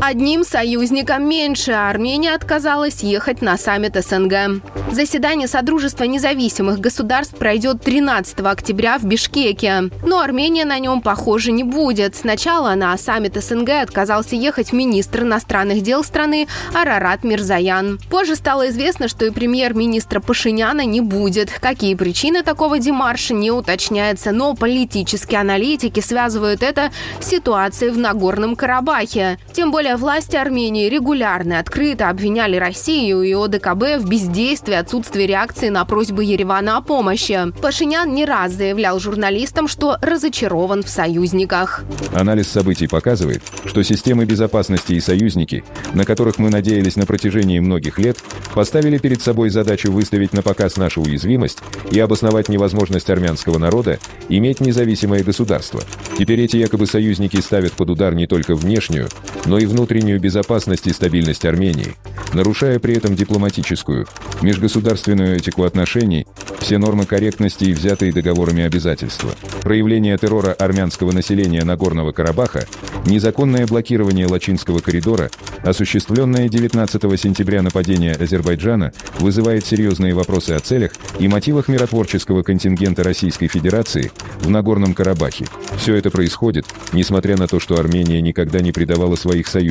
Одним союзником меньше Армения отказалась ехать на саммит СНГ. Заседание Содружества независимых государств пройдет 13 октября в Бишкеке. Но Армения на нем, похоже, не будет. Сначала на саммит СНГ отказался ехать министр иностранных дел страны Арарат Мирзаян. Позже стало известно, что и премьер-министра Пашиняна не будет. Какие причины такого демарша не уточняется, но политические аналитики связывают это с ситуацией в Нагорном Карабахе. Тем более власти Армении регулярно открыто обвиняли Россию и ОДКБ в бездействии, отсутствии реакции на просьбы Еревана о помощи. Пашинян не раз заявлял журналистам, что разочарован в союзниках. Анализ событий показывает, что системы безопасности и союзники, на которых мы надеялись на протяжении многих лет, поставили перед собой задачу выставить на показ нашу уязвимость и обосновать невозможность армянского народа иметь независимое государство. Теперь эти якобы союзники ставят под удар не только внешнюю, но и внутреннюю безопасность и стабильность Армении, нарушая при этом дипломатическую, межгосударственную этику отношений, все нормы корректности и взятые договорами обязательства. Проявление террора армянского населения Нагорного Карабаха, незаконное блокирование Лачинского коридора, осуществленное 19 сентября нападение Азербайджана вызывает серьезные вопросы о целях и мотивах миротворческого контингента Российской Федерации в Нагорном Карабахе. Все это происходит, несмотря на то, что Армения никогда не предавала своих союзников.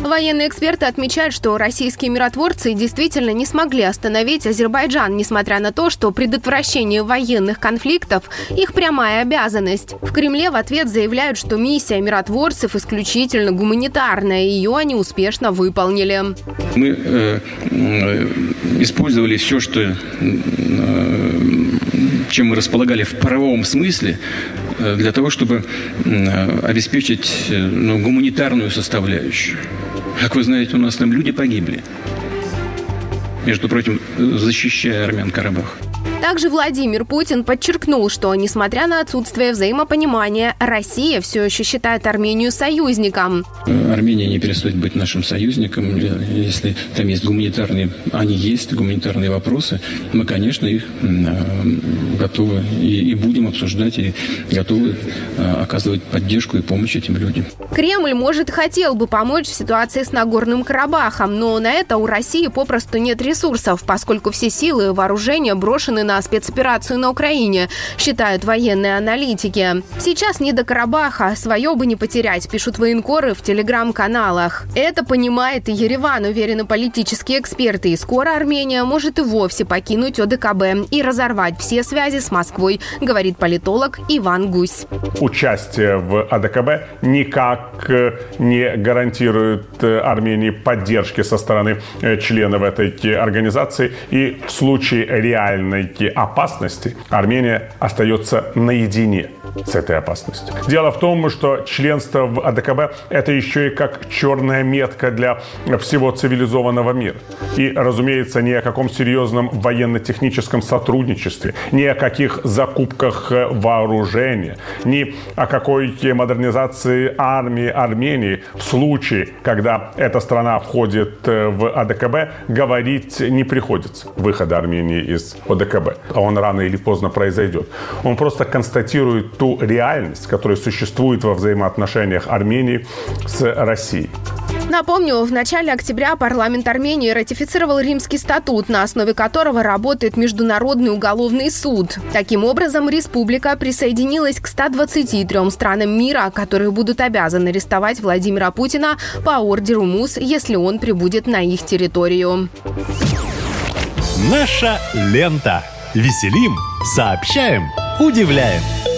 Военные эксперты отмечают, что российские миротворцы действительно не смогли остановить Азербайджан, несмотря на то, что предотвращение военных конфликтов – их прямая обязанность. В Кремле в ответ заявляют, что миссия миротворцев исключительно гуманитарная, и ее они успешно выполнили. Мы э, э, использовали все, что, э, чем мы располагали в правовом смысле, э, для того, чтобы э, обеспечить э, ну, гуманитарную составляющую. Как вы знаете, у нас там люди погибли. Между прочим, защищая армян Карабах. Также Владимир Путин подчеркнул, что, несмотря на отсутствие взаимопонимания, Россия все еще считает Армению союзником. Армения не перестает быть нашим союзником. Если там есть гуманитарные, они есть, гуманитарные вопросы, мы, конечно, их готовы и, и будем обсуждать, и готовы оказывать поддержку и помощь этим людям. Кремль, может, хотел бы помочь в ситуации с Нагорным Карабахом, но на это у России попросту нет ресурсов, поскольку все силы и вооружения брошены на спецоперацию на Украине, считают военные аналитики. Сейчас не до Карабаха, свое бы не потерять, пишут военкоры в телеграм-каналах. Это понимает и Ереван, уверены политические эксперты. И скоро Армения может и вовсе покинуть ОДКБ и разорвать все связи с Москвой, говорит политолог Иван Гусь. Участие в АДКБ никак э, не гарантирует э, Армении поддержки со стороны э, членов этой организации. И в случае реальной опасности Армения остается наедине с этой опасностью. Дело в том, что членство в АДКБ – это еще и как черная метка для всего цивилизованного мира. И, разумеется, ни о каком серьезном военно-техническом сотрудничестве, ни о каких закупках вооружения, ни о какой модернизации армии Армении в случае, когда эта страна входит в АДКБ, говорить не приходится. Выхода Армении из ОДКБ. А он рано или поздно произойдет. Он просто констатирует ту реальность, которая существует во взаимоотношениях Армении с Россией. Напомню, в начале октября парламент Армении ратифицировал Римский статут, на основе которого работает Международный уголовный суд. Таким образом, республика присоединилась к 123 странам мира, которые будут обязаны арестовать Владимира Путина по ордеру МУС, если он прибудет на их территорию. Наша лента. Веселим, сообщаем, удивляем.